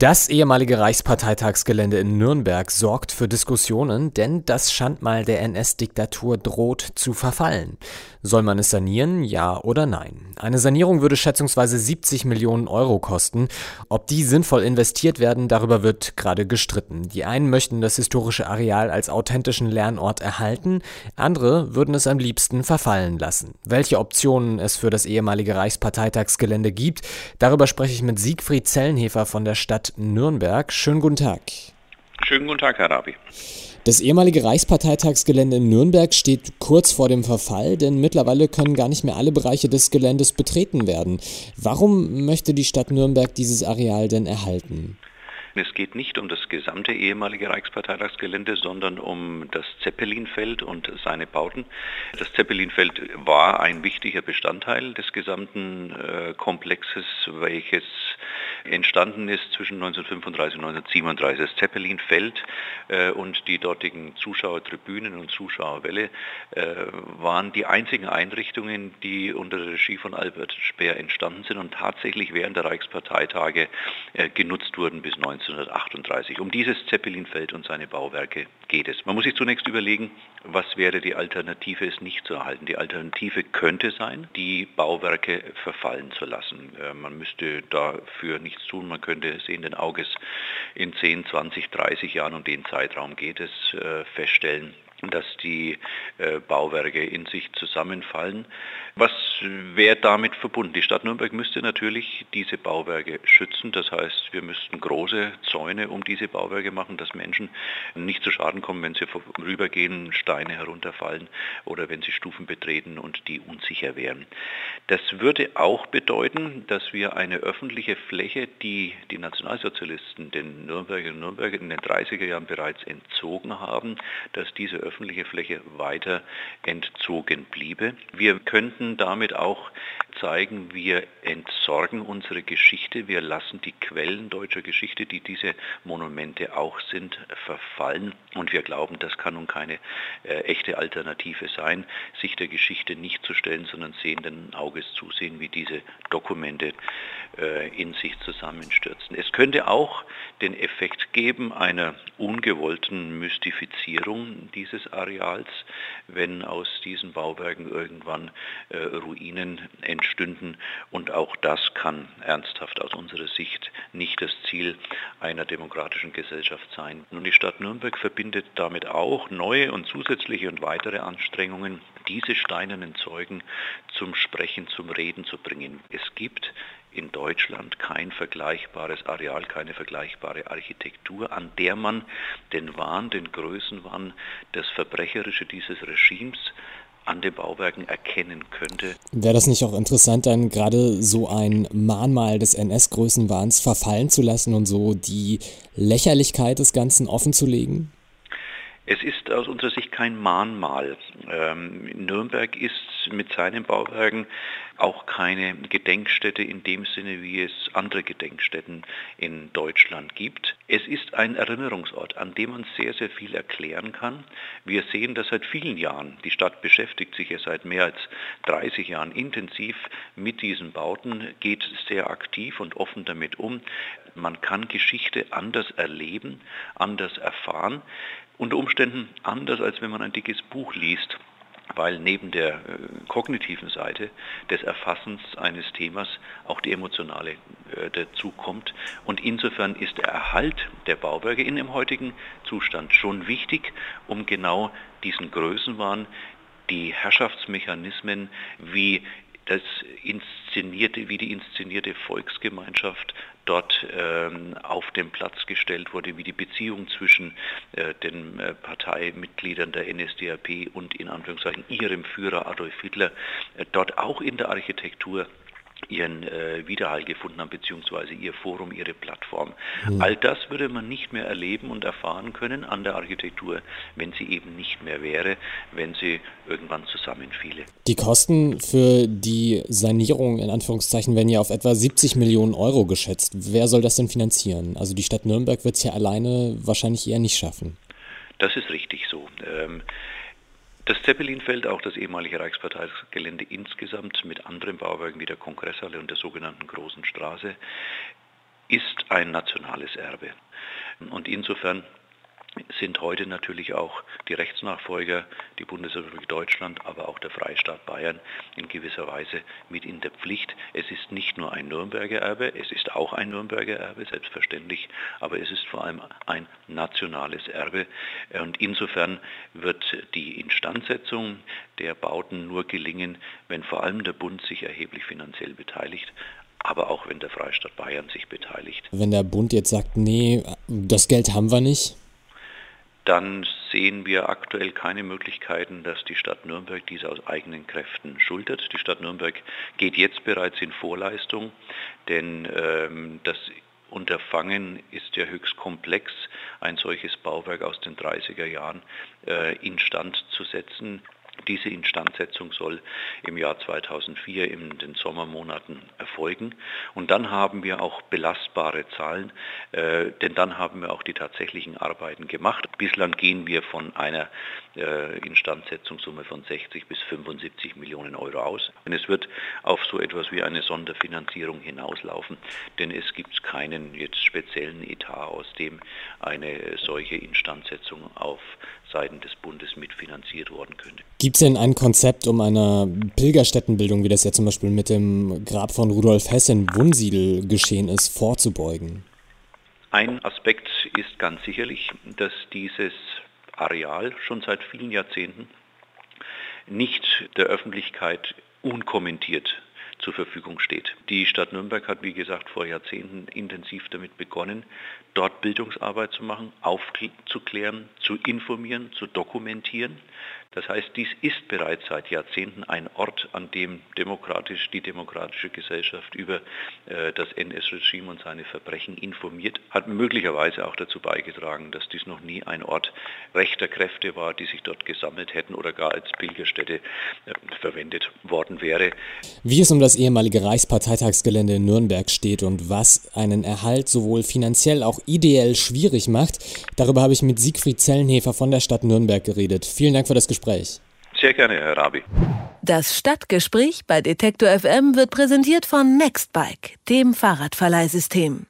Das ehemalige Reichsparteitagsgelände in Nürnberg sorgt für Diskussionen, denn das Schandmal der NS-Diktatur droht zu verfallen. Soll man es sanieren, ja oder nein? Eine Sanierung würde schätzungsweise 70 Millionen Euro kosten. Ob die sinnvoll investiert werden, darüber wird gerade gestritten. Die einen möchten das historische Areal als authentischen Lernort erhalten, andere würden es am liebsten verfallen lassen. Welche Optionen es für das ehemalige Reichsparteitagsgelände gibt, darüber spreche ich mit Siegfried Zellenhefer von der Stadt Nürnberg. Schönen guten Tag. Schönen guten Tag, Herr Rabi. Das ehemalige Reichsparteitagsgelände in Nürnberg steht kurz vor dem Verfall, denn mittlerweile können gar nicht mehr alle Bereiche des Geländes betreten werden. Warum möchte die Stadt Nürnberg dieses Areal denn erhalten? Es geht nicht um das gesamte ehemalige Reichsparteitagsgelände, sondern um das Zeppelinfeld und seine Bauten. Das Zeppelinfeld war ein wichtiger Bestandteil des gesamten äh, Komplexes, welches entstanden ist zwischen 1935 und 1937. Das Zeppelinfeld äh, und die dortigen Zuschauertribünen und Zuschauerwelle äh, waren die einzigen Einrichtungen, die unter der Regie von Albert Speer entstanden sind und tatsächlich während der Reichsparteitage äh, genutzt wurden bis 19 1938. Um dieses Zeppelinfeld und seine Bauwerke geht es. Man muss sich zunächst überlegen, was wäre die Alternative, es nicht zu erhalten. Die Alternative könnte sein, die Bauwerke verfallen zu lassen. Äh, man müsste dafür nichts tun. Man könnte sehenden Auges in 10, 20, 30 Jahren, um den Zeitraum geht es, äh, feststellen, dass die äh, Bauwerke in sich zusammenfallen. Was wäre damit verbunden? Die Stadt Nürnberg müsste natürlich diese Bauwerke schützen. Das heißt, wir müssten große Zäune um diese Bauwerke machen, dass Menschen nicht zu Schaden kommen, wenn sie vorübergehen, Steine herunterfallen oder wenn sie Stufen betreten und die unsicher wären. Das würde auch bedeuten, dass wir eine öffentliche Fläche, die die Nationalsozialisten den Nürnbergern und Nürnberger in den 30er Jahren bereits entzogen haben, dass diese öffentliche Fläche weiter entzogen bliebe. Wir könnten damit auch zeigen, wir entsorgen unsere Geschichte, wir lassen die Quellen deutscher Geschichte, die diese Monumente auch sind, verfallen und wir glauben, das kann nun keine äh, echte Alternative sein, sich der Geschichte nicht zu stellen, sondern sehenden Auges zusehen, wie diese Dokumente äh, in sich zusammenstürzen. Es könnte auch den Effekt geben einer ungewollten Mystifizierung dieses Areals, wenn aus diesen Bauwerken irgendwann äh, Ruinen entstünden. Und auch das kann ernsthaft aus unserer Sicht nicht das Ziel einer demokratischen Gesellschaft sein. Nun, die Stadt Nürnberg verbindet damit auch neue und zusätzliche und weitere Anstrengungen, diese steinernen Zeugen zum Sprechen, zum Reden zu bringen. Es gibt in Deutschland kein vergleichbares Areal, keine vergleichbare Architektur, an der man den Wahn, den Größenwahn, das Verbrecherische dieses Regimes an den Bauwerken erkennen könnte. Wäre das nicht auch interessant, dann gerade so ein Mahnmal des NS-Größenwahns verfallen zu lassen und so die Lächerlichkeit des Ganzen offenzulegen? Es ist aus unserer Sicht kein Mahnmal. Ähm, Nürnberg ist mit seinen Bauwerken auch keine Gedenkstätte in dem Sinne, wie es andere Gedenkstätten in Deutschland gibt. Es ist ein Erinnerungsort, an dem man sehr, sehr viel erklären kann. Wir sehen das seit vielen Jahren. Die Stadt beschäftigt sich ja seit mehr als 30 Jahren intensiv mit diesen Bauten, geht sehr aktiv und offen damit um. Man kann Geschichte anders erleben, anders erfahren unter Umständen anders, als wenn man ein dickes Buch liest weil neben der äh, kognitiven Seite des Erfassens eines Themas auch die emotionale äh, dazu kommt. Und insofern ist der Erhalt der Bauwerke in dem heutigen Zustand schon wichtig, um genau diesen Größenwahn, die Herrschaftsmechanismen wie das inszenierte, wie die inszenierte Volksgemeinschaft dort ähm, auf den Platz gestellt wurde, wie die Beziehung zwischen äh, den äh, Parteimitgliedern der NSDAP und in Anführungszeichen ihrem Führer Adolf Hitler äh, dort auch in der Architektur ihren äh, Widerhall gefunden haben, beziehungsweise ihr Forum, ihre Plattform. Mhm. All das würde man nicht mehr erleben und erfahren können an der Architektur, wenn sie eben nicht mehr wäre, wenn sie irgendwann zusammenfiele. Die Kosten für die Sanierung in Anführungszeichen werden ja auf etwa 70 Millionen Euro geschätzt. Wer soll das denn finanzieren? Also die Stadt Nürnberg wird es ja alleine wahrscheinlich eher nicht schaffen. Das ist richtig so. Ähm, Das Zeppelinfeld, auch das ehemalige Reichsparteigelände insgesamt mit anderen Bauwerken wie der Kongresshalle und der sogenannten Großen Straße, ist ein nationales Erbe. Und insofern sind heute natürlich auch die Rechtsnachfolger, die Bundesrepublik Deutschland, aber auch der Freistaat Bayern in gewisser Weise mit in der Pflicht. Es ist nicht nur ein Nürnberger Erbe, es ist auch ein Nürnberger Erbe, selbstverständlich, aber es ist vor allem ein nationales Erbe. Und insofern wird die Instandsetzung der Bauten nur gelingen, wenn vor allem der Bund sich erheblich finanziell beteiligt aber auch wenn der Freistaat Bayern sich beteiligt. Wenn der Bund jetzt sagt, nee, das Geld haben wir nicht, dann sehen wir aktuell keine Möglichkeiten, dass die Stadt Nürnberg dies aus eigenen Kräften schuldet. Die Stadt Nürnberg geht jetzt bereits in Vorleistung, denn ähm, das Unterfangen ist ja höchst komplex, ein solches Bauwerk aus den 30er Jahren äh, instand zu setzen. Diese Instandsetzung soll im Jahr 2004 in den Sommermonaten erfolgen. Und dann haben wir auch belastbare Zahlen, äh, denn dann haben wir auch die tatsächlichen Arbeiten gemacht. Bislang gehen wir von einer äh, Instandsetzungssumme von 60 bis 75 Millionen Euro aus. Und es wird auf so etwas wie eine Sonderfinanzierung hinauslaufen, denn es gibt keinen jetzt speziellen Etat, aus dem eine solche Instandsetzung auf Seiten des Bundes mitfinanziert worden könnte. Gibt es denn ein Konzept, um einer Pilgerstättenbildung, wie das ja zum Beispiel mit dem Grab von Rudolf Hess in Wunsiedel geschehen ist, vorzubeugen? Ein Aspekt ist ganz sicherlich, dass dieses Areal schon seit vielen Jahrzehnten nicht der Öffentlichkeit unkommentiert zur Verfügung steht. Die Stadt Nürnberg hat, wie gesagt, vor Jahrzehnten intensiv damit begonnen, dort Bildungsarbeit zu machen, aufzuklären, zu informieren, zu dokumentieren. Das heißt, dies ist bereits seit Jahrzehnten ein Ort, an dem demokratisch, die demokratische Gesellschaft über äh, das NS-Regime und seine Verbrechen informiert, hat möglicherweise auch dazu beigetragen, dass dies noch nie ein Ort rechter Kräfte war, die sich dort gesammelt hätten oder gar als Pilgerstätte äh, verwendet worden wäre. Wie es um das ehemalige Reichsparteitagsgelände in Nürnberg steht und was einen Erhalt sowohl finanziell auch ideell schwierig macht, darüber habe ich mit Siegfried Zellenhefer von der Stadt Nürnberg geredet. Vielen Dank für das Gespräch. Gespräch. Sehr gerne, Herr Rabi. Das Stadtgespräch bei Detektor FM wird präsentiert von Nextbike, dem Fahrradverleihsystem.